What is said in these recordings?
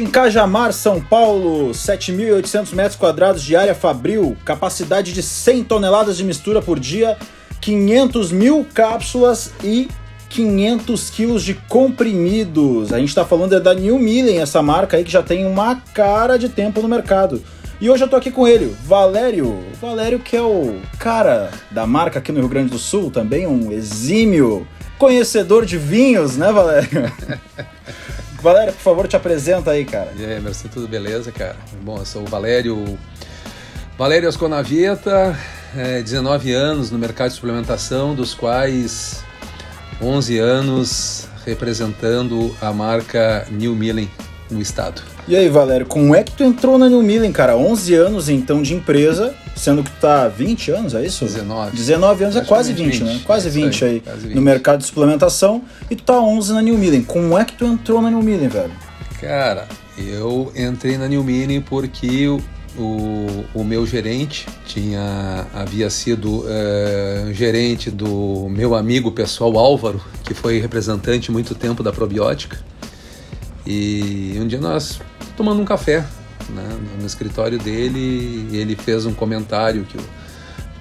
Em Cajamar, São Paulo, 7.800 metros quadrados de área fabril, capacidade de 100 toneladas de mistura por dia, 500 mil cápsulas e 500 quilos de comprimidos. A gente está falando é da New Millen, essa marca aí que já tem uma cara de tempo no mercado. E hoje eu tô aqui com ele, Valério. Valério que é o cara da marca aqui no Rio Grande do Sul, também um exímio conhecedor de vinhos, né, Valério? Valério, por favor, te apresenta aí, cara. E aí, Emerson, tudo beleza, cara? Bom, eu sou o Valério, Valério Asconavieta, é, 19 anos no mercado de suplementação, dos quais 11 anos representando a marca New Millen no estado. E aí, Valério, como é que tu entrou na New Millen, cara? 11 anos, então, de empresa, sendo que tu tá 20 anos, é isso? 19. 19 anos é quase 20, 20, né? Quase 20 aí, aí quase 20. no mercado de suplementação e tu tá 11 na New Millen. Como é que tu entrou na New Millen, velho? Cara, eu entrei na New Millen porque o, o, o meu gerente tinha havia sido é, gerente do meu amigo pessoal Álvaro, que foi representante muito tempo da probiótica. E um dia nós tomando um café né, no escritório dele e ele fez um comentário que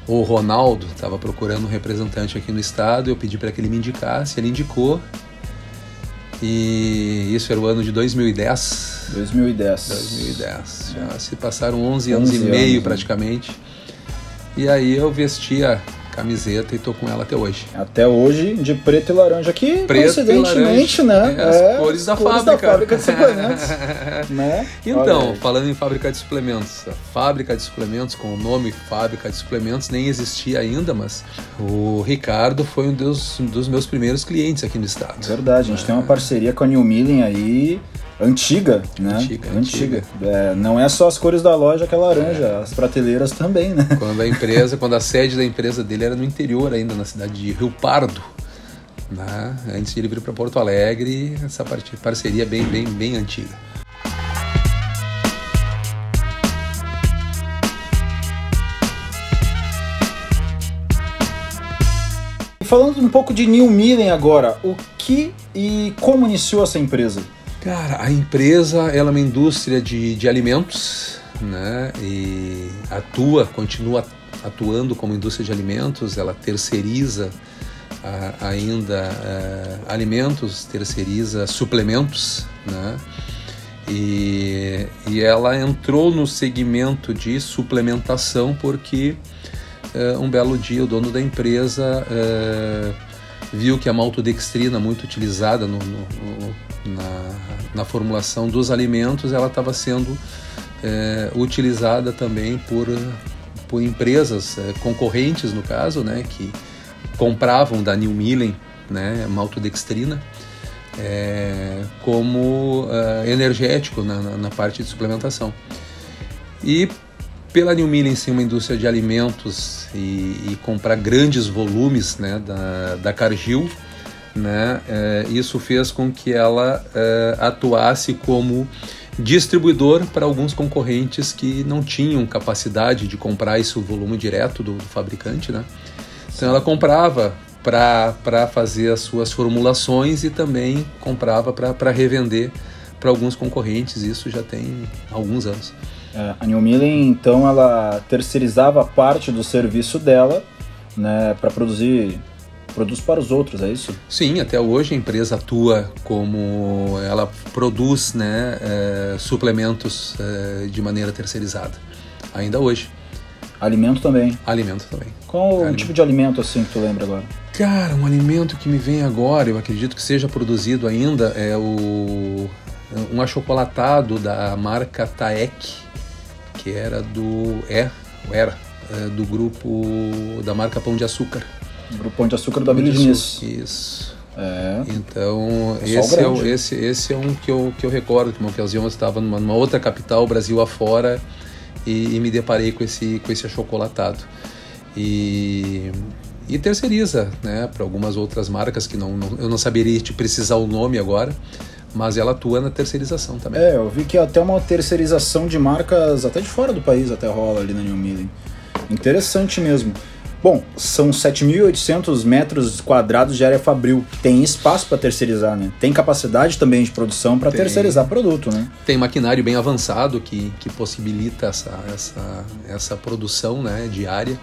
o, o Ronaldo estava procurando um representante aqui no estado. Eu pedi para que ele me indicasse, ele indicou. E isso era o ano de 2010. 2010. 2010. Já se passaram 11, 11 anos e meio anos, praticamente. Né? E aí eu vestia camiseta e tô com ela até hoje. Até hoje, de preto e laranja, que preto coincidentemente, laranja, né? É, as é, cores, da, cores fábrica. da fábrica de suplementos. né? Então, falando em fábrica de suplementos, a fábrica de suplementos, com o nome fábrica de suplementos, nem existia ainda, mas o Ricardo foi um dos, um dos meus primeiros clientes aqui no estado. Verdade, a gente é. tem uma parceria com a New Millen aí antiga, né? Antiga, antiga. É, não é só as cores da loja que é laranja, é. as prateleiras também, né? Quando a empresa, quando a sede da empresa dele era no interior ainda, na cidade de Rio Pardo, né? Antes de ele vir para Porto Alegre, essa parceria bem, bem, bem antiga. Falando um pouco de New Millen agora, o que e como iniciou essa empresa? Cara, a empresa ela é uma indústria de, de alimentos, né? E atua, continua atuando como indústria de alimentos, ela terceiriza ainda a, alimentos, terceiriza suplementos, né? E, e ela entrou no segmento de suplementação porque uh, um belo dia o dono da empresa uh, viu que a maltodextrina, muito utilizada no, no, no, na, na, formulação dos alimentos, ela estava sendo é, utilizada também por, por empresas é, concorrentes, no caso, né, que compravam da New Millen né, maltodextrina é, como é, energético na, na, na parte de suplementação. E pela New Millen ser uma indústria de alimentos e, e comprar grandes volumes né, da, da Cargill, né, é, isso fez com que ela é, atuasse como distribuidor para alguns concorrentes que não tinham capacidade de comprar esse volume direto do, do fabricante. Né? Então ela comprava para fazer as suas formulações e também comprava para revender para alguns concorrentes. Isso já tem alguns anos. É, a New Millen, então, ela terceirizava parte do serviço dela né, para produzir produtos para os outros, é isso? Sim, até hoje a empresa atua como ela produz né, é, suplementos é, de maneira terceirizada, ainda hoje. Alimento também? Alimento também. Qual alimento. o tipo de alimento assim que tu lembra agora? Cara, um alimento que me vem agora, eu acredito que seja produzido ainda, é o um achocolatado da marca Taek, que era do é, era é, do grupo da marca Pão de Açúcar. Grupo Pão de Açúcar do Abílio Diniz. Isso. É. Então, esse é, um, esse, esse é um que eu, que eu recordo, que uma ocasião eu estava numa, numa outra capital, Brasil afora, e, e me deparei com esse, com esse achocolatado. E, e terceiriza né, para algumas outras marcas que não, não, eu não saberia te precisar o nome agora, mas ela atua na terceirização também. É, eu vi que até uma terceirização de marcas até de fora do país até rola ali na New Millen. Interessante mesmo. Bom, são 7.800 metros quadrados de área fabril. Tem espaço para terceirizar, né? Tem capacidade também de produção para terceirizar produto, né? Tem maquinário bem avançado que, que possibilita essa, essa, essa produção né, diária.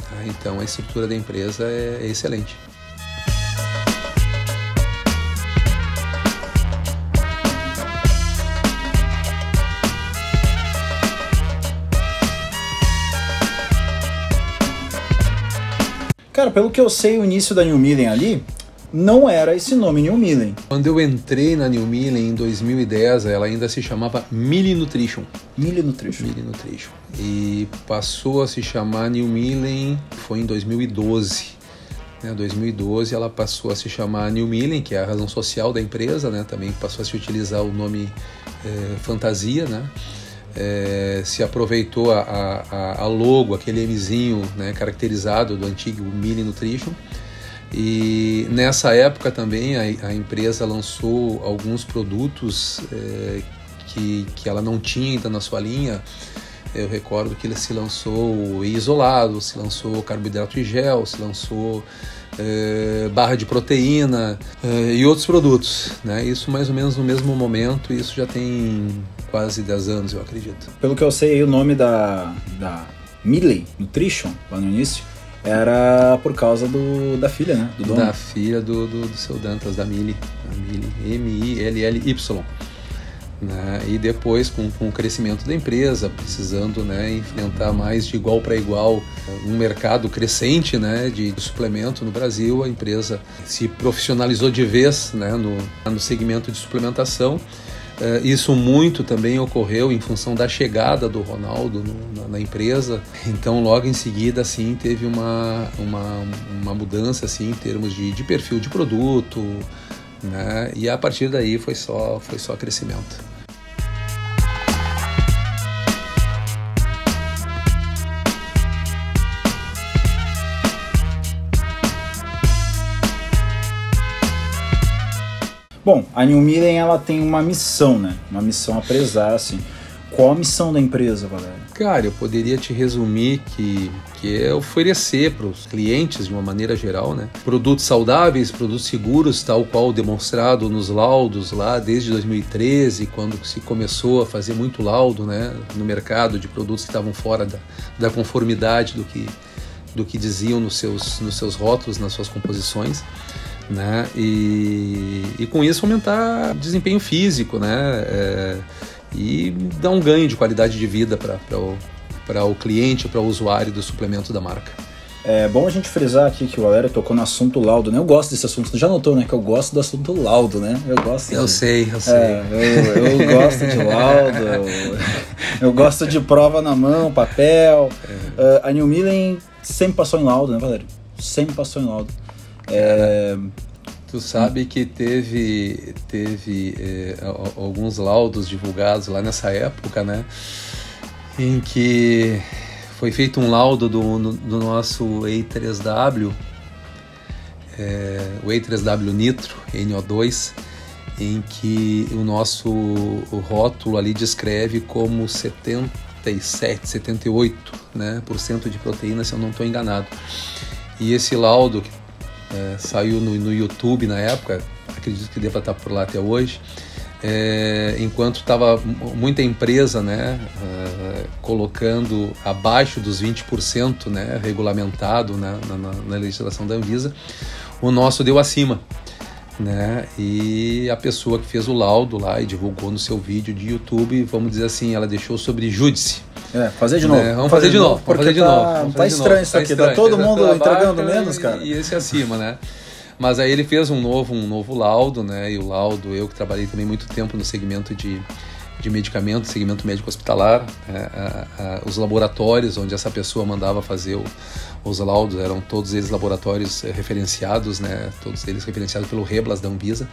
Tá? Então a estrutura da empresa é, é excelente. Cara, pelo que eu sei, o início da New Millen ali não era esse nome New Millen. Quando eu entrei na New Millen em 2010, ela ainda se chamava Millie Nutrition. Millie Nutrition. Millie Nutrition. E passou a se chamar New Millen, foi em 2012. Em 2012 ela passou a se chamar New Millen, que é a razão social da empresa, né? Também passou a se utilizar o nome é, Fantasia, né? É, se aproveitou a, a, a, logo, aquele Mzinho né, caracterizado do antigo Mini Nutrition. E nessa época também a, a empresa lançou alguns produtos é, que, que ela não tinha ainda na sua linha. Eu recordo que ele se lançou isolado, se lançou carboidrato e gel, se lançou é, barra de proteína é, e outros produtos. Né? Isso mais ou menos no mesmo momento, isso já tem quase 10 anos, eu acredito. Pelo que eu sei, o nome da, da Milley Nutrition, lá no início, era por causa do, da filha, né? Do dono. Da filha do, do, do seu Dantas, da Millie. M-I-L-L-Y. Né? E depois, com, com o crescimento da empresa, precisando né, enfrentar mais de igual para igual um mercado crescente né, de, de, suplemento no Brasil, a empresa se profissionalizou de vez né, no, no segmento de suplementação é, isso muito também ocorreu em função da chegada do Ronaldo no, na, na, empresa. Então, logo em seguida, assim, teve uma, uma, uma mudança assim, em termos de, de perfil de produto, né? E a partir daí foi só, foi só crescimento. Bom, a New Millen ela tem uma missão, né? Uma missão a prezar, assim. Qual a missão da empresa, Valério? Cara, eu poderia te resumir que, que é oferecer para os clientes, de uma maneira geral, né, produtos saudáveis, produtos seguros, tal qual demonstrado nos laudos lá desde 2013, quando se começou a fazer muito laudo né, no mercado de produtos que estavam fora da, da conformidade do que, do que diziam nos seus, nos seus rótulos, nas suas composições né? E, e com isso aumentar desempenho físico, né? É, e dar um ganho de qualidade de vida para o, o cliente, para o usuário do suplemento da marca. É bom a gente frisar aqui que o Valério tocou no assunto laudo, né? Eu gosto desse assunto. Já notou, né? Que eu gosto do assunto laudo, né? Eu gosto. Eu sei, eu sei. É, eu, eu gosto de laudo. Eu, eu, gosto de prova na mão, papel. É. Uh, a New Millen sempre passou em laudo, né, Valério? Sempre passou em laudo. É, tu sabe que teve, teve é, alguns laudos divulgados lá nessa época, né? Em que foi feito um laudo do, do nosso E3W, é, o E3W Nitro, NO2, em que o nosso o rótulo ali descreve como 77, 78 né, por cento de proteína, se eu não estou enganado. E esse laudo, que é, saiu no, no, YouTube na época, acredito que deva estar por lá até hoje. É, enquanto estava muita empresa né, uh, colocando abaixo dos 20% né, regulamentado né, na, na, na, legislação da Anvisa, o nosso deu acima. Né? E a pessoa que fez o laudo lá e divulgou no seu vídeo de YouTube, vamos dizer assim, ela deixou sobre júdice. É, fazer de novo. É, vamos fazer, fazer de novo. Vamos fazer de tá, novo. Tá estranho isso tá aqui, tá todo mundo entregando menos, cara. E esse acima, né? Mas aí ele fez um novo, um novo laudo, né? E o laudo, eu que trabalhei também muito tempo no segmento de, de medicamentos, segmento médico hospitalar, né? a, a, os laboratórios onde essa pessoa mandava fazer o, os laudos eram todos eles laboratórios eh, referenciados, né? Todos eles referenciados pelo Reblas da Anvisa.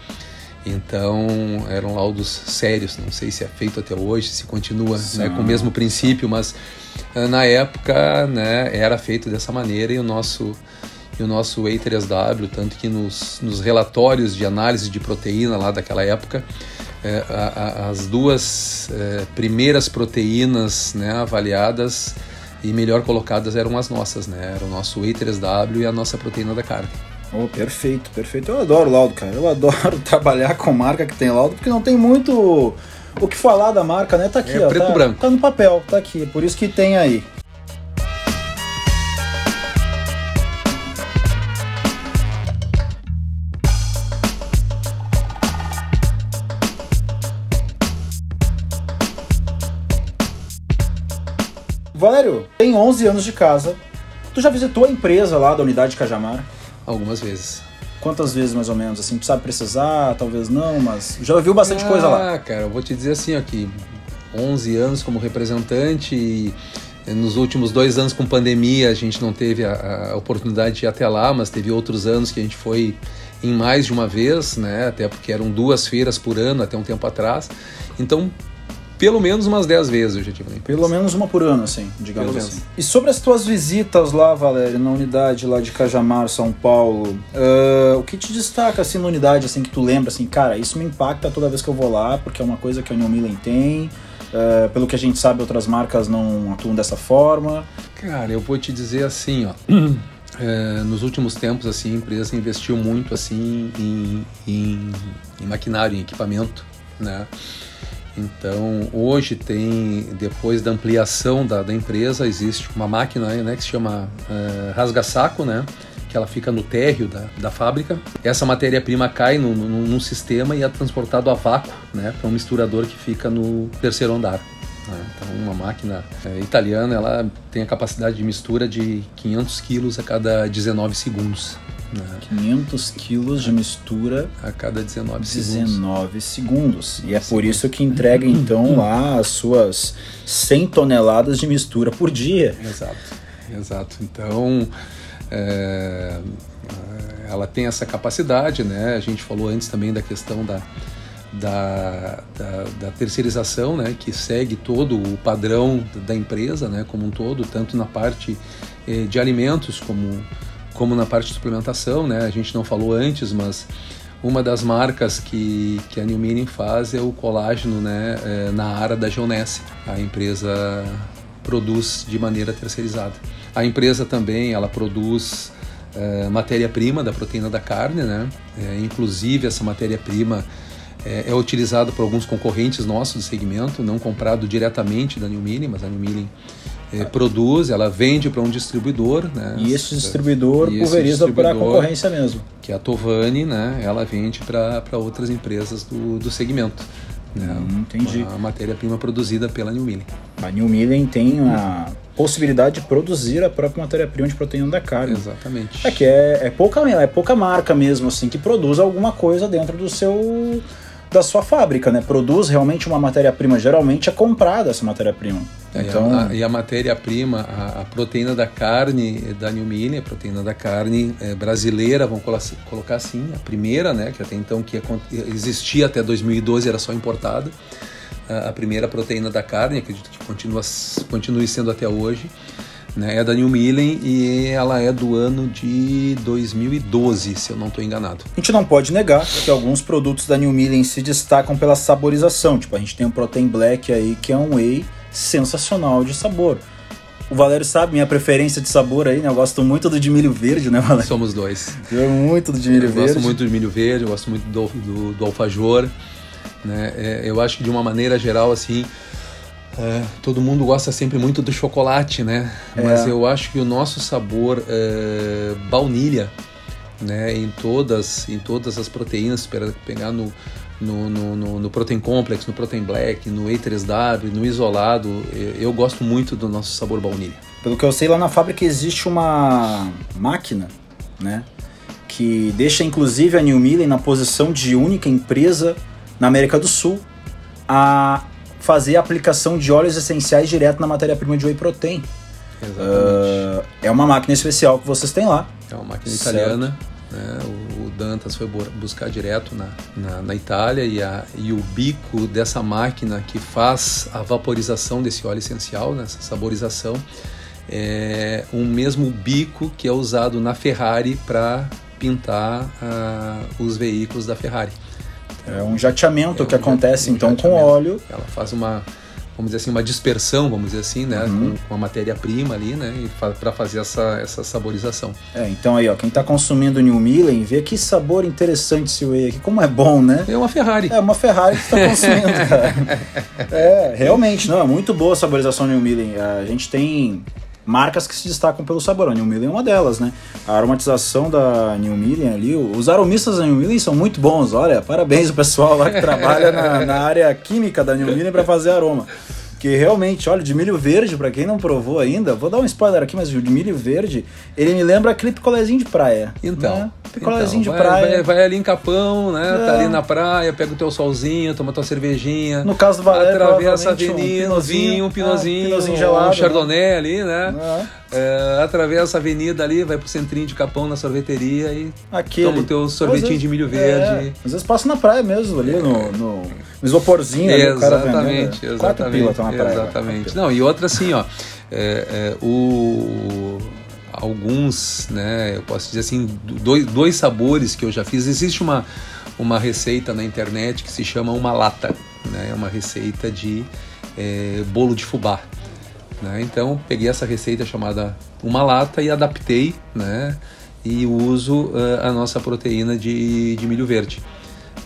Então eram laudos sérios, não sei se é feito até hoje, se continua né, com o mesmo princípio, mas eh, na época né, era feito dessa maneira e o nosso e o nosso E3W, tanto que nos, nos relatórios de análise de proteína lá daquela época, é, a, a, as duas é, primeiras proteínas né, avaliadas e melhor colocadas eram as nossas, né? Era o nosso E3W e a nossa proteína da carne. Oh, perfeito, perfeito. Eu adoro laudo, cara. Eu adoro trabalhar com marca que tem laudo, porque não tem muito o que falar da marca, né? Tá aqui, é ó. Preto tá, branco. tá no papel, tá aqui. Por isso que tem aí. Valério, tem 11 anos de casa. Tu já visitou a empresa lá da unidade Cajamar? Algumas vezes. Quantas vezes mais ou menos? Assim, tu sabe precisar, talvez não, mas já ouviu bastante ah, coisa lá. Ah, cara, eu vou te dizer assim, ó, que 11 anos como representante e nos últimos dois anos com pandemia a gente não teve a, a, oportunidade de ir até lá, mas teve outros anos que a gente foi em mais de uma vez, né? Até porque eram duas feiras por ano até um tempo atrás. Então pelo menos umas 10 vezes eu já tive na empresa. Pelo menos uma por ano, assim, digamos Pelo assim. Menos. E sobre as tuas visitas lá, Valério, na unidade lá de Cajamar, São Paulo, uh, o que te destaca, assim, na unidade, assim, que tu lembra, assim, cara, isso me impacta toda vez que eu vou lá, porque é uma coisa que a New Millen tem, uh, pelo que a gente sabe, outras marcas não atuam dessa forma. Cara, eu vou te dizer assim, ó... É, nos últimos tempos, assim, a empresa investiu muito, assim, em, em, em maquinário, em equipamento, né? Então, hoje tem, depois da ampliação da, da empresa, existe uma máquina né, que se chama uh, rasga-saco, né? que ela fica no térreo da, da fábrica. Essa matéria-prima cai no, no, num sistema e é transportado a vácuo né, para um misturador que fica no terceiro andar. Né? Então, uma máquina é, italiana ela tem a capacidade de mistura de 500 quilos a cada 19 segundos. Né? 500 quilos de mistura a cada 19 segundos. 19 segundos. E é por isso que entrega então lá as suas 100 toneladas de mistura por dia. Exato, exato. Então é, ela tem essa capacidade, né? A gente falou antes também da questão da, da, da, da, terceirização, né, que segue todo o padrão da empresa, né, como um todo, tanto na parte eh, de alimentos como como na parte de suplementação, né? A gente não falou antes, mas uma das marcas que, que a New Meaning faz é o colágeno né, é, na área da Geonesse. A empresa produz de maneira terceirizada. A empresa também ela produz é, matéria-prima da proteína da carne, né? É, inclusive essa matéria-prima é, é utilizada por alguns concorrentes nossos do segmento, não comprado diretamente da New mas a New é, produz, ela vende para um distribuidor, né? E esse distribuidor e pulveriza para a concorrência mesmo. Que é a Tovani, né? Ela vende para outras empresas do, do segmento. Né? Hum, entendi. A matéria-prima produzida pela New Millen. A New Millen tem a possibilidade de produzir a própria matéria-prima de proteína da carne. Exatamente. É que é, é, pouca, é pouca marca mesmo, assim, que produz alguma coisa dentro do seu da sua fábrica, né? Produz realmente uma matéria-prima, geralmente é comprada essa matéria-prima. É, então... a, a, a matéria-prima, a, a, proteína da carne da New Milling, a proteína da carne é, brasileira, vamos colocar assim, a primeira, né? Que até então que existia até 2012 era só importada. A, primeira proteína da carne, acredito que continua, continue sendo até hoje né? É da New Millen e ela é do ano de 2012, se eu não estou enganado. A gente não pode negar que alguns produtos da New Millen se destacam pela saborização. Tipo, a gente tem o Protein Black aí, que é um whey sensacional de sabor. O Valério sabe minha preferência de sabor aí, né? Eu gosto muito do de milho verde, né, Valério? Somos dois. Eu muito do de milho eu verde. Gosto muito do milho verde, eu gosto muito do, do, do alfajor. Né? É, eu acho que de uma maneira geral, assim, é, todo mundo gosta sempre muito do chocolate, né? É. Mas eu acho que o nosso sabor é, baunilha, né? Em todas, em todas as proteínas, para pegar no, no, no, no, Protein Complex, no Protein Black, no E3W, no isolado, eu, eu gosto muito do nosso sabor baunilha. Pelo que eu sei, lá na fábrica existe uma máquina, né? Que deixa inclusive a New Millen na posição de única empresa na América do Sul a fazer a aplicação de óleos essenciais direto na matéria-prima de whey protein. Exatamente. Uh, é uma máquina especial que vocês têm lá. É uma máquina certo. italiana. Né? O Dantas foi buscar direto na, na, na, Itália e, a, e o bico dessa máquina que faz a vaporização desse óleo essencial, né? saborização, é o mesmo bico que é usado na Ferrari para pintar uh, os veículos da Ferrari. É um jateamento é que um acontece um então com óleo. Ela faz uma, vamos dizer assim, uma dispersão, vamos dizer assim, né, uhum. com, com a matéria-prima ali, né, fa para fazer essa, essa saborização. É, então aí, ó, quem está consumindo New Millen, vê que sabor interessante esse whey aqui, como é bom, né? É uma Ferrari. É uma Ferrari que está consumindo, cara. é, realmente, não, é muito boa a saborização New Millen. A gente tem marcas que se destacam pelo sabor. A New Millen é uma delas, né? A aromatização da New Millen ali, os aromistas da New Millen são muito bons. Olha, parabéns o pessoal lá que trabalha na, na área química da New Millen para fazer aroma. Que realmente, olha, de milho verde, para quem não provou ainda, vou dar um spoiler aqui, mas o de milho verde, ele me lembra aquele picolézinho de praia. Então. Né? Picolézinho então, de praia. Vai, vai, ali em Capão, né? É. Tá ali na praia, pega o teu solzinho, toma tua cervejinha. No caso do Valério, atravessa a avenida, um vinho, um pinozinho, ah, um, pinozinho gelado, um chardonnay né? ali, né? É. É, atravessa a avenida ali, vai pro centrinho de Capão na sorveteria e Aquele. toma o teu sorvetinho vezes, de milho verde. É, às vezes passa na praia mesmo, ali no, no, no isoporzinho. Ali, exatamente, vendendo, exatamente. Tá praia, exatamente. Não, e outra assim, ó. É, é, o, alguns, né, eu posso dizer assim, dois, dois sabores que eu já fiz. Existe uma, uma receita na internet que se chama uma lata, né, é uma receita de é, bolo de fubá. Né? Então peguei essa receita chamada uma lata e adaptei, né? E uso uh, a nossa proteína de, de milho verde.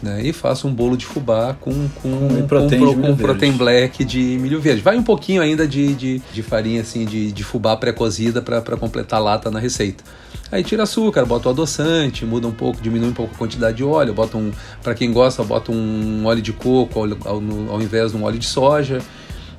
Né? E faço um bolo de fubá com, com, com, protein, com, com protein black de milho verde. Vai um pouquinho ainda de, de, de farinha assim de, de fubá pré-cozida para completar a lata na receita. Aí tira açúcar, bota o adoçante, muda um pouco, diminui um pouco a quantidade de óleo, bota um, para quem gosta, bota um óleo de coco ao, ao, ao invés de um óleo de soja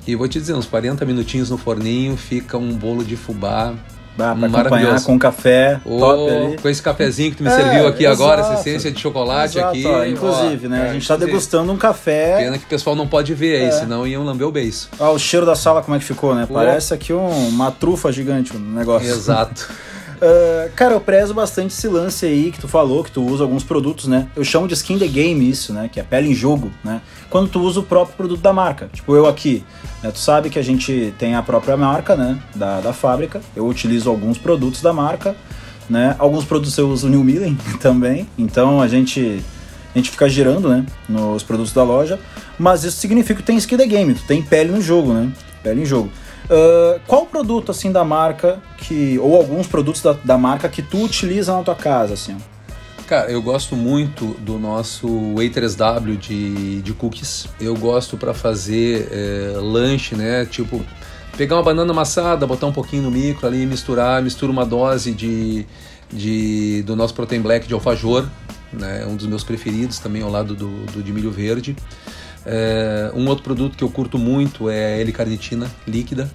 e vou te dizer, uns 40 minutinhos no forninho, fica um bolo de fubá Bah, pra acompanhar com café, oh. Com esse cafezinho que tu me é, serviu aqui exato, agora, essa essência de chocolate exato, aqui. Ó, inclusive, ó, né? É, a gente tá degustando um café. Pena que o pessoal não pode ver aí, é. senão iam lamber o beiço. Ó, o cheiro da sala como é que ficou, né? Parece aqui um, uma trufa gigante o um negócio. Exato. Uh, cara, eu prezo bastante esse lance aí que tu falou, que tu usa alguns produtos, né? Eu chamo de skin the game isso, né? Que é pele em jogo, né? Quando tu usa o próprio produto da marca. Tipo, eu aqui, né? Tu sabe que a gente tem a própria marca, né? Da, da fábrica. Eu utilizo alguns produtos da marca, né? Alguns produtos eu uso New Millen também. Então a gente a gente fica girando, né? Nos produtos da loja. Mas isso significa que tem skin the game, tu tem pele no jogo, né? Pele em jogo. Uh, qual produto assim da marca que ou alguns produtos da, da marca que tu utiliza na tua casa assim? Cara, eu gosto muito do nosso A3W de, de cookies. Eu gosto para fazer é, lanche, né? Tipo, pegar uma banana amassada, botar um pouquinho no micro ali, misturar, mistura uma dose de, de do nosso protein black de alfajor, né? Um dos meus preferidos também ao lado do, do de milho verde. É, um outro produto que eu curto muito é a L-carnitina líquida.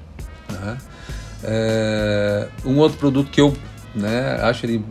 Né? É, um outro produto que eu né, acho ele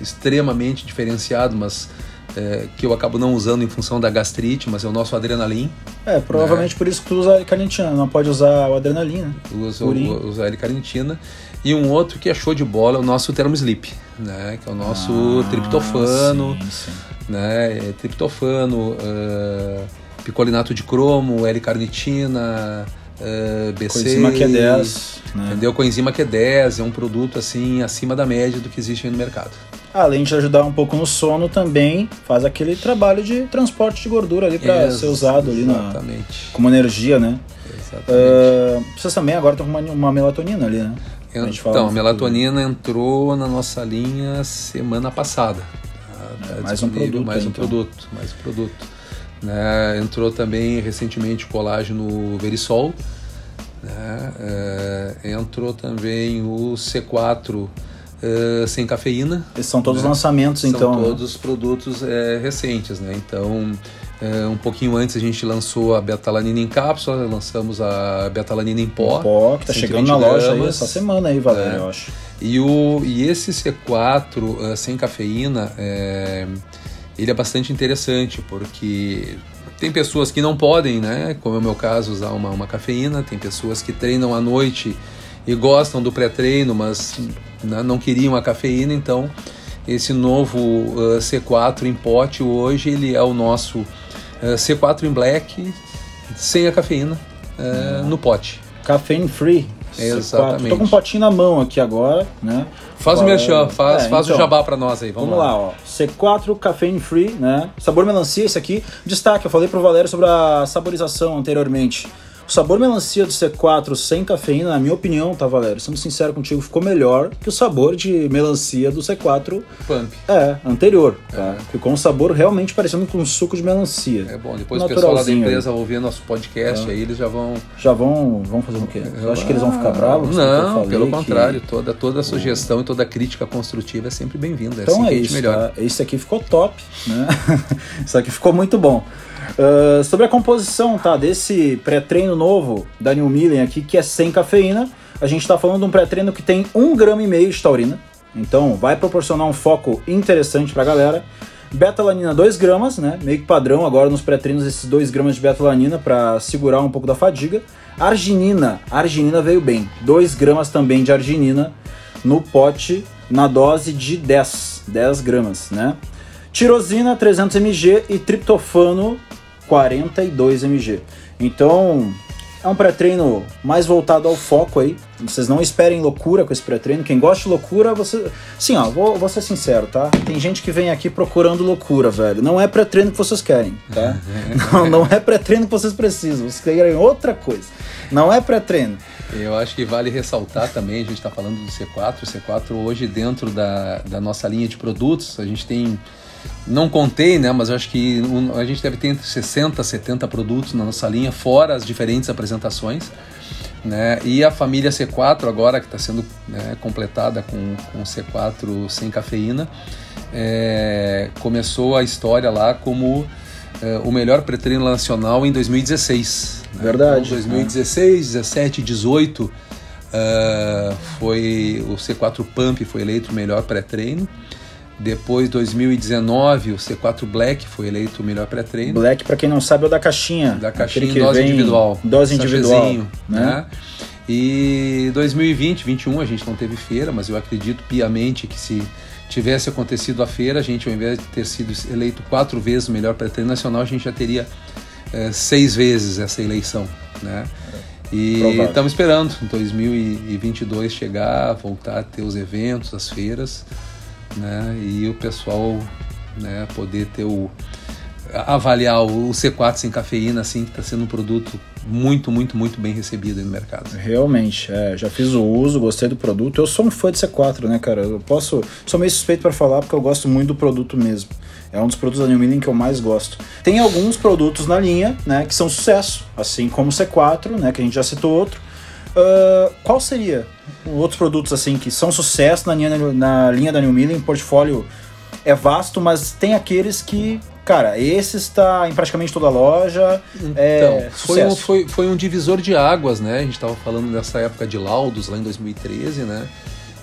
extremamente diferenciado, mas é, que eu acabo não usando em função da gastrite, mas é o nosso adrenalin. É, provavelmente né? por isso que tu usa a L-carnitina, não pode usar o adrenalina. Usa, usa a L-carnitina. E um outro que é show de bola é o nosso Thermosleep, né? Que é o nosso ah, triptofano, sim, sim. né? É triptofano, uh, picolinato de cromo, L-carnitina, uh, B6. Coenzima Q10. Né? Entendeu? Coenzima Q10 é um produto assim acima da média do que existe no mercado. Além de ajudar um pouco no sono também, faz aquele trabalho de transporte de gordura ali para ser usado ali na, como energia, né? Exatamente. Uh, vocês também agora estão com uma, uma melatonina ali, né? Então, a melatonina entrou na nossa linha semana passada. Tá? mais um produto. Mais um então. produto, mais um produto. Né? Entrou também recentemente o colágeno Verisol. Né? É, entrou também o C4 é, sem cafeína. Esses são todos né? lançamentos, são então. São né? todos produtos é, recentes. Né? Então, é, um pouquinho antes a gente lançou a betalanina em cápsula, lançamos a betalanina em pó. Em pó, que tá chegando na loja aí essa semana aí, Valério, eu acho. E, o, e esse C4 uh, sem cafeína é, ele é bastante interessante, porque tem pessoas que não podem, né, como é o meu caso, usar uma, uma cafeína, tem pessoas que treinam à noite e gostam do pré-treino, mas né, não queriam a cafeína, então esse novo uh, C4 em pote hoje, ele é o nosso uh, C4 em black, sem a cafeína, uh, no pote. Caffeine free. Exatamente. Tô com um potinho na mão aqui agora, né? Faz o merchan, faz, é, faz então, o jabá para nós aí, vamos, vamos lá. lá. ó. C4 Caffeine Free, né? Sabor melancia esse aqui. Destaque, eu falei pro Valério sobre a saborização anteriormente. O sabor melancia do C4 sem cafeína, na minha opinião, tá, Valério? Sendo sincero contigo, ficou melhor que o sabor de melancia do C4 Pump. é, anterior. Tá? Ficou um sabor realmente parecendo com um suco de melancia. É bom, depois o pessoal lá da empresa ouvir nosso podcast, aí eles já vão. Já vão, vão fazer o quê? Eu acho que eles vão ficar bravos? porque eu Não, pelo que- contrário, toda, toda sugestão e toda crítica construtiva é sempre bem-vinda. É Então assim é que a gente isso, melhora. tá? Esse aqui ficou top, né? isso aqui ficou muito bom. Ah, sobre a composição, tá? Desse pré-treino novo da New Millen aqui, que é sem cafeína, a gente tá falando de um pré-treino que tem 1,5 grama e meio de taurina. Então vai proporcionar um foco interessante pra galera. Betalanina 2 gramas, né? Meio que padrão agora nos pré-treinos esses 2 gramas de betalanina para segurar um pouco da fadiga. Arginina, arginina veio bem. 2 gramas também de arginina no pote na dose de 10, 10 gramas, né? Tirosina 300 mg e triptofano 42 mg. Então, é um pré-treino mais voltado ao foco aí. Vocês não esperem loucura com esse pré-treino. Quem gosta de loucura, você. Sim, ó, vou, vou ser sincero, tá? Tem gente que vem aqui procurando loucura, velho. Não é pré-treino que vocês querem, tá? não, não é pré-treino que vocês precisam. Vocês querem outra coisa. Não é pré-treino. Eu acho que vale ressaltar também, a gente está falando do C4. O C4 hoje, dentro da, da nossa linha de produtos, a gente tem. Não contei, né? Mas acho que a gente deve ter entre 60 e 70 produtos na nossa linha, fora as diferentes apresentações. Né? E a família C4 agora que está sendo né, completada com, com o C4 sem cafeína é, começou a história lá como é, o melhor pré-treino nacional em 2016 né? Verdade, então, 2016 17 18 é, foi o C4 Pump foi eleito o melhor pré-treino depois 2019 o C4 Black foi eleito o melhor pré-treino Black, pra quem não sabe, é o da caixinha. da caixinha que dose individual. Dose individual. Né? né? E 2020, 21 a gente não teve feira, mas eu acredito piamente que se tivesse acontecido a feira, a gente ao invés de ter sido eleito quatro vezes o melhor pré-treino nacional, a gente já teria eh, seis vezes essa eleição, né? E Provável. estamos esperando em 2022 chegar, voltar a ter os eventos, as feiras, né? E o pessoal, né, poder ter o avaliar o C4 sem cafeína, assim, que está sendo um produto muito, muito, muito bem recebido no mercado. Realmente, é, já fiz o uso, gostei do produto. Eu sou um fã de C4, né, cara? Eu posso. Sou meio suspeito para falar porque eu gosto muito do produto mesmo. É um dos produtos da New Millen que eu mais gosto. Tem alguns produtos na linha, né, que são sucesso, assim como o C4, né, que a gente já citou outro. Ah, qual seria outros produtos assim que são sucesso na linha, na linha da New Millen? O portfólio é vasto, mas tem aqueles que, cara, esse está em praticamente toda a loja. é, Então, foi um, foi, foi um divisor de águas, né? A gente estava falando dessa época de laudos, lá em 2013, né?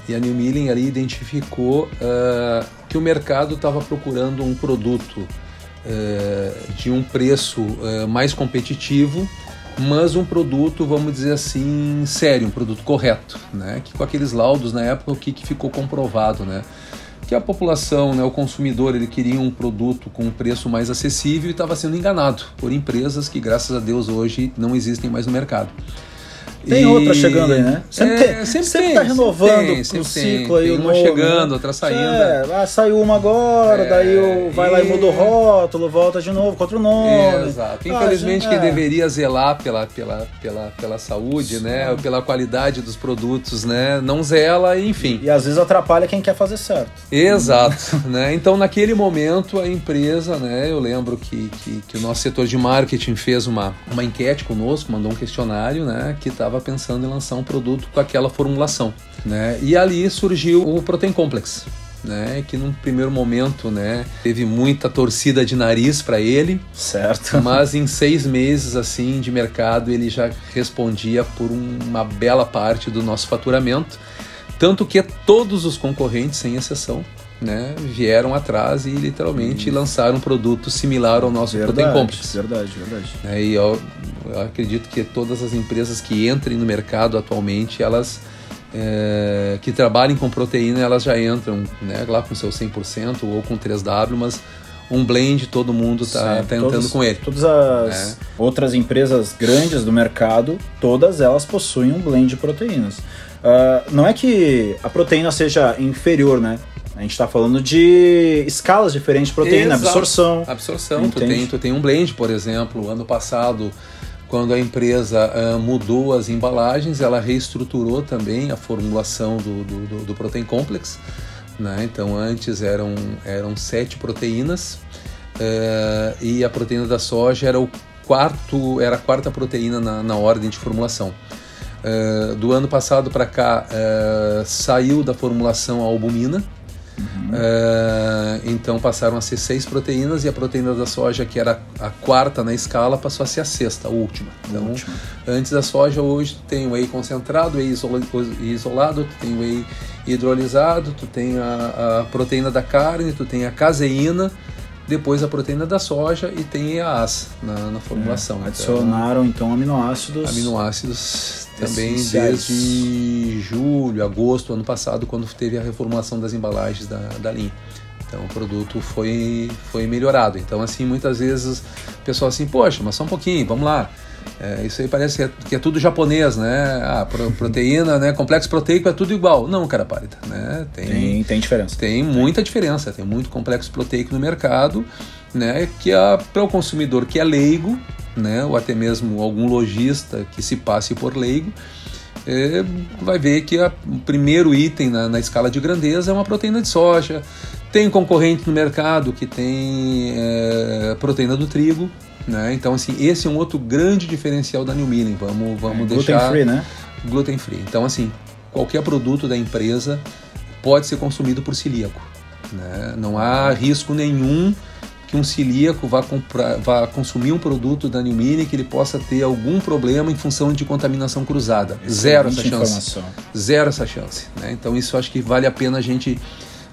E a New Millen ali identificou ah, que o mercado estava procurando um produto ah, de um preço ah, mais competitivo, mas um produto, vamos dizer assim, sério, um produto correto, né? Que com aqueles laudos na época o que, que ficou comprovado, né? Que a população, né, o consumidor, ele queria um produto com um preço mais acessível e estava sendo enganado por empresas que, graças a Deus, hoje não existem mais no mercado. Tem E- outra chegando aí, né? Sempre, É, tem, sempre sempre tem, tá renovando sempre tem, o ciclo tem. aí. Tem uma novo, chegando, né? outra saindo. É, ah, saiu uma agora, É, daí o- vai lá e muda o e- rótulo, volta de novo com outro nome. Exato. Ah, Infelizmente, gente, quem é. deveria zelar pela, pela, pela, pela saúde, né, pela qualidade dos produtos, né, não zela, enfim. E às vezes atrapalha quem quer fazer certo. Exato, né? Então naquele momento a empresa, né? Eu lembro que, que, que o nosso setor de marketing fez uma, uma enquete conosco, mandou um questionário, né? Que estava pensando em lançar um produto com aquela formulação, né? E ali surgiu o Protein Complex, né? Que num primeiro momento, né? Teve muita torcida de nariz para ele, Certo. mas em seis meses assim de mercado ele já respondia por uma bela parte do nosso faturamento, tanto que todos os concorrentes, sem exceção, né, vieram atrás e literalmente lançaram um produto similar ao nosso Protein Complex. verdade, verdade. né, e eu, eu acredito que todas as empresas que entrem no mercado atualmente, elas é, que trabalhem com proteína, elas já entram né, lá com seu 100% ou com 3W, mas um blend todo mundo está tá entrando com ele. Todas as outras empresas grandes do mercado, todas elas possuem um blend de proteínas. Ah, não é que a proteína seja inferior, né? A gente está falando de escalas diferentes de proteína, Exato. absorção. Absorção, tu Entende? tem, tu tem um blend, por exemplo, ano passado quando a empresa uh, mudou as embalagens, ela reestruturou também a formulação do, do, do, do Protein Complex. Né? Então, antes eram, eram sete proteínas uh, e a proteína da soja era, o quarto, era a quarta proteína na, na ordem de formulação. Uh, do ano passado para cá, saiu da formulação a albumina, Uhum. Uh, então passaram a ser seis proteínas e a proteína da soja, que era a quarta na escala, passou a ser a sexta, a última. Então, última. antes da soja, hoje tu tem whey concentrado, whey isolado, tu tem whey hidrolisado, tu tem a, a proteína da carne, tu tem a caseína, depois a proteína da soja e tem EAAs na, na formulação. É, adicionaram então, então aminoácidos. Aminoácidos também desde julho, agosto, ano passado, quando teve a reformulação das embalagens da, da linha. Então o produto foi, foi melhorado. Então, assim, muitas vezes o pessoal assim, poxa, mas só um pouquinho, vamos lá. É, isso aí parece que é, que é, tudo japonês, né? Ah, proteína, né? Complexo proteico é tudo igual. Não, cara, pálida, né? Tem, tem, tem diferença. Tem, tem muita diferença. Tem muito complexo proteico no mercado, né? Que é para o consumidor que é leigo, né? Ou até mesmo algum lojista que se passe por leigo, é, vai ver que a, o primeiro item na, na, escala de grandeza é uma proteína de soja. Tem concorrente no mercado que tem é, proteína do trigo, né? Então, assim, esse é um outro grande diferencial da New Milling. Vamos, vamos é, deixar. Gluten free, né? Gluten free. Então, assim, qualquer produto da empresa pode ser consumido por celíaco. Né? Não há risco nenhum que um celíaco vá, comprar, vá consumir um produto da New Milling que ele possa ter algum problema em função de contaminação cruzada. Zero essa chance. Informação. Zero essa chance. Né? Então, isso acho que vale a pena a gente,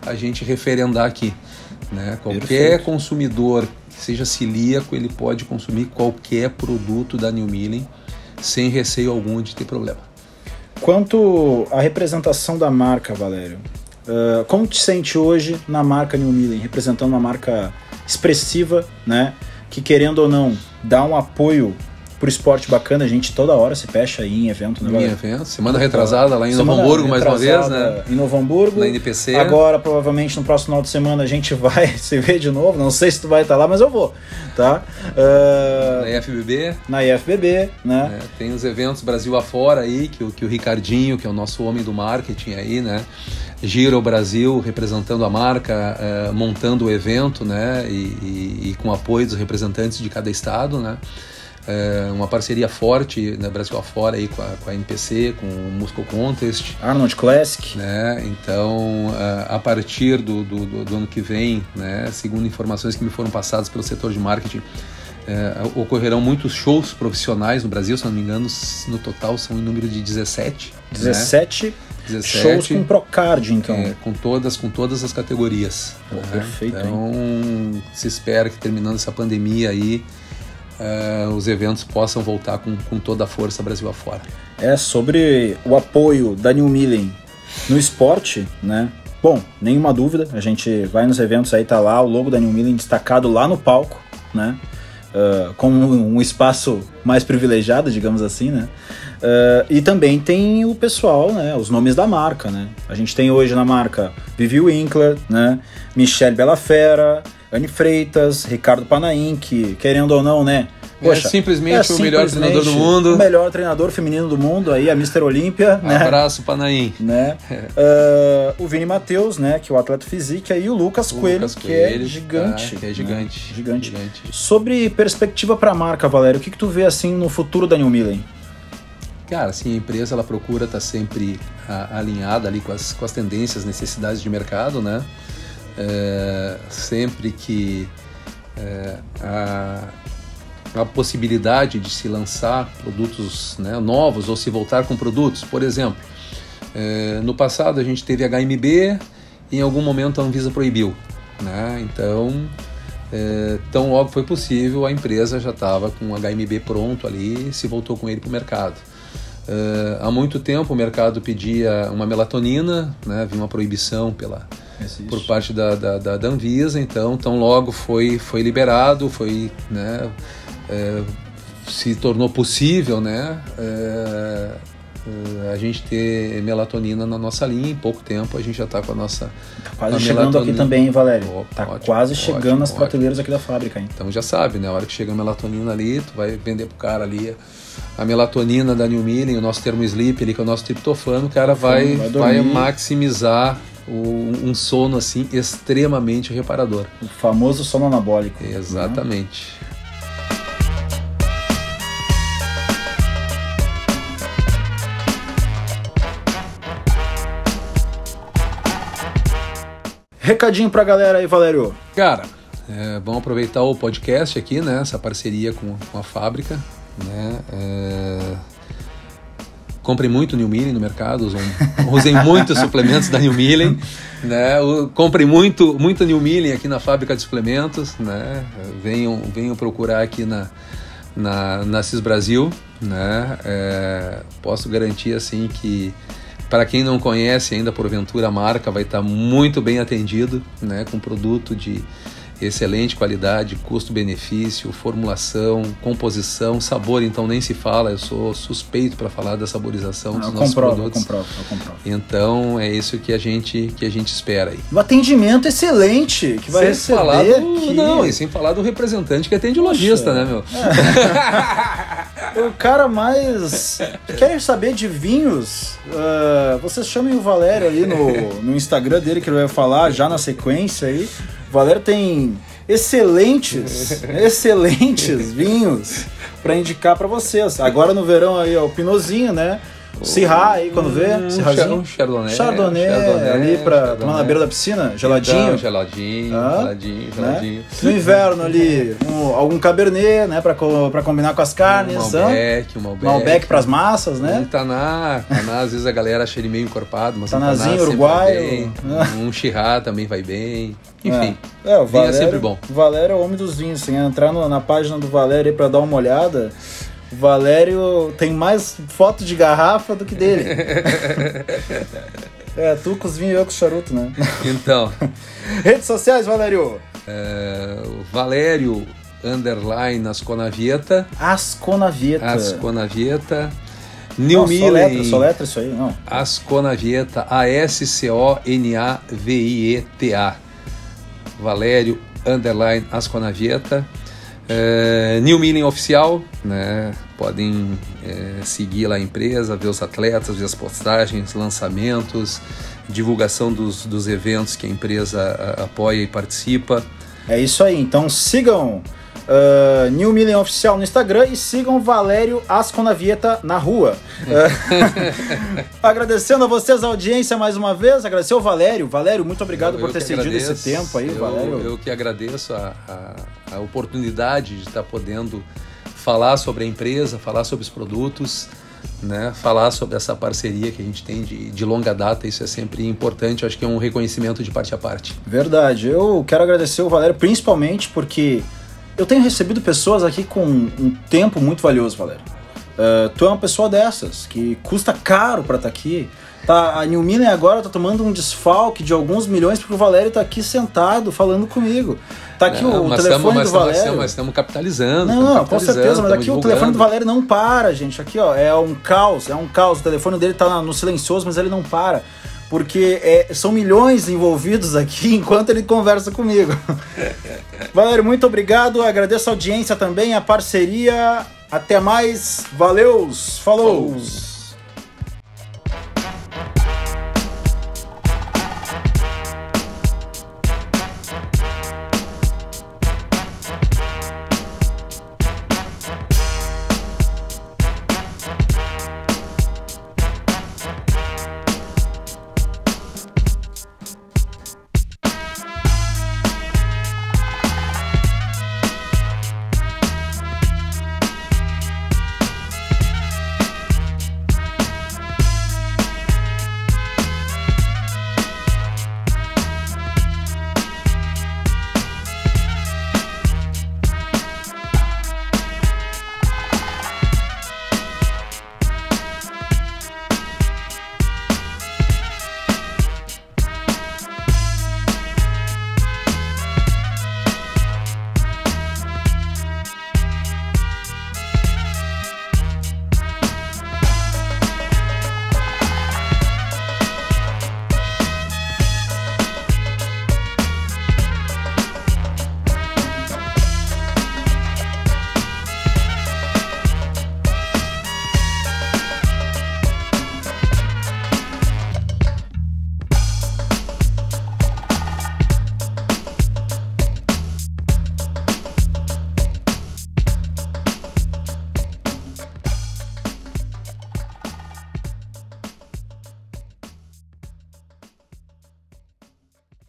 a gente referendar aqui. Né? Qualquer Perfeito. consumidor seja celíaco, ele pode consumir qualquer produto da New Milling sem receio algum de ter problema. Quanto à representação da marca, Valério, uh, como te sente hoje na marca New Milling, representando uma marca expressiva, né? Que querendo ou não, dá um apoio pro esporte bacana, a gente toda hora se fecha aí em evento, né? Em evento, semana retrasada lá em Novo Hamburgo mais uma vez, né? Em Novo Hamburgo. Na NPC. Agora, provavelmente, no próximo final de semana a gente vai se ver de novo, não sei se tu vai estar lá, mas eu vou, tá? Uh... Na IFBB. Na IFBB, né? É, tem os eventos Brasil afora aí, que, que o Ricardinho, que é o nosso homem do marketing aí, né? gira o Brasil representando a marca, uh, montando o evento, né? E, e, e com apoio dos representantes de cada estado, né? É, uma parceria forte né, Brasil afora aí com a, com a NPC, com o Muscle Contest. Arnold Classic. Né, então, a, a partir do, do, do, ano que vem, né, segundo informações que me foram passadas pelo setor de marketing, é, ocorrerão muitos shows profissionais no Brasil, se não me engano, no total são em número de 17. 17 né? 17, shows com Procard, então. É, com todas, com todas as categorias. Pô, né? Perfeito. Então, hein? se espera que terminando essa pandemia aí, uh, os eventos possam voltar com, com toda a força Brasil afora. É, sobre o apoio da New Millen no esporte, né? Bom, nenhuma dúvida, a gente vai nos eventos aí, tá lá o logo da New Millen destacado lá no palco, né? Uh, com um, um espaço mais privilegiado, digamos assim, né? Uh, e também tem o pessoal, né? Os nomes da marca, né? A gente tem hoje na marca Vivi Winkler, né? Michelle Bellafera, Anne Freitas, Ricardo Panaim, que, querendo ou não, né? É Poxa, é simplesmente é o melhor treinador do mundo. O melhor treinador feminino do mundo, aí a Mr. Olímpia. Né? Abraço, Panaim. Né? Uh, o Vini Matheus, né? Que é o atleta físico, e o Lucas o Coelho, Lucas que é gigante. Ah, que é gigante. Né? gigante. gigante. Sobre perspectiva para a marca, Valério, o que, que tu vê assim no futuro da New Millen? Cara, assim, a empresa ela procura estar tá sempre a, alinhada ali com as, com as tendências, necessidades de mercado, né? É, sempre que é, a, a possibilidade de se lançar produtos né, novos ou se voltar com produtos, por exemplo, é, no passado a gente teve HMB e em algum momento a Anvisa proibiu, né? Então, é, tão logo foi possível, a empresa já estava com o HMB pronto ali e se voltou com ele para o mercado. Uh, há muito tempo o mercado pedia uma melatonina, né? havia uma proibição pela, Existe. por parte da, da, da, da, Anvisa, então tão logo foi, foi liberado, foi, né, é, se tornou possível né, é, a gente ter melatonina na nossa linha. Em pouco tempo a gente já está com a nossa. Tá quase chegando melatonina. aqui também, hein, Valério? Opa, tá ótimo, quase chegando ótimo, nas prateleiras aqui da fábrica, hein? Então já sabe, né? A hora que chega a melatonina ali, tu vai vender pro cara ali a melatonina da New Milling, o nosso termo sleep ali, que é o nosso triptofano, o cara vai, vai, vai maximizar um sono assim extremamente reparador. O famoso sono anabólico. Né? Exatamente. Né? Recadinho pra galera aí, Valério. Cara, é, vamos aproveitar o podcast aqui, né? Essa parceria com, com a fábrica, né? É... Comprem muito New Milling no mercado, usem, usem muitos suplementos da New Milling, né? Comprem muito, muito New Milling aqui na fábrica de suplementos, né? Venham, venham procurar aqui na, na, na CIS Brasil, né? É, posso garantir assim que para quem não conhece ainda porventura a marca vai estar muito bem atendido, né? Com produto de excelente qualidade, custo-benefício, formulação, composição, sabor, então nem se fala, eu sou suspeito para falar da saborização dos eu nossos comprovo, produtos. Eu comprovo, eu comprovo. Então é isso que a gente que a gente espera aí. O atendimento excelente que vai sem receber falar do, aqui. Não, e sem falar do representante que atende o lojista, né, meu? É. o cara mais quer saber de vinhos? Uh, vocês chamem o Valério ali no, no Instagram dele que ele vai falar já na sequência aí. O Valério tem excelentes, excelentes vinhos para indicar para vocês. Agora no verão aí, ó, o Pinozinho, né? Cirrá aí, quando vê, um, Um Chardonnay. Chardonnay, Chardonnay ali pra tomar na beira da piscina, geladinho. Então, geladinho, ah, geladinho, geladinho. Né? No inverno ali, um, algum Cabernet, né, pra, pra combinar com as carnes. Um Malbec, um Malbec. Malbec pras massas, né? Um Taná, Taná, às vezes a galera acha ele meio encorpado, mas Tanazinho, um Taná uruguaio. Um Chirá também vai bem. Enfim, é, é o Valério, é sempre bom. O Valério é o homem dos vinhos, assim, entrar no, na página do Valério aí pra dar uma olhada... O Valério tem mais foto de garrafa do que dele. é, tu com os vinhos e eu com o charuto, né? Então. Redes sociais, Valério? É, Valério, underline, Asconavieta. Asconavieta. Asconavieta. New Millen. Só letra, só letra isso aí, não. Asconavieta, A-S-C-O-N-A-V-I-E-T-A. Valério, underline, Asconavieta. É, New Milling Oficial, né? Podem é, seguir lá a empresa, ver os atletas, ver as postagens, lançamentos, divulgação dos, dos eventos que a empresa apoia e participa. É isso aí, então sigam uh, New Millen Oficial no Instagram e sigam Valério Asconavieta na rua. Uh, agradecendo a vocês a audiência mais uma vez, agradecer ao Valério. Valério, muito obrigado eu, por ter cedido esse tempo aí, eu, Valério. Eu que agradeço a, a, a oportunidade de estar podendo falar sobre a empresa, falar sobre os produtos. Né, falar sobre essa parceria que a gente tem de, de longa data, isso é sempre importante, acho que é um reconhecimento de parte a parte. Verdade, eu quero agradecer o Valério principalmente porque eu tenho recebido pessoas aqui com um tempo muito valioso, Valério. Uh, tu é uma pessoa dessas, que custa caro para estar tá aqui. Tá, a New Millen agora tá tomando um desfalque de alguns milhões porque o Valério tá aqui sentado falando comigo. Tá aqui não, o telefone tamo, do Valério. Mas estamos capitalizando. Não, capitalizando, com certeza, mas aqui o telefone do Valério não para, gente. Aqui, ó, é um caos, é um caos. O telefone dele tá no silencioso, mas ele não para porque é, são milhões envolvidos aqui enquanto ele conversa comigo. Valério, muito obrigado. Agradeço a audiência também, a parceria. Até mais. Valeus. Falou. Falou.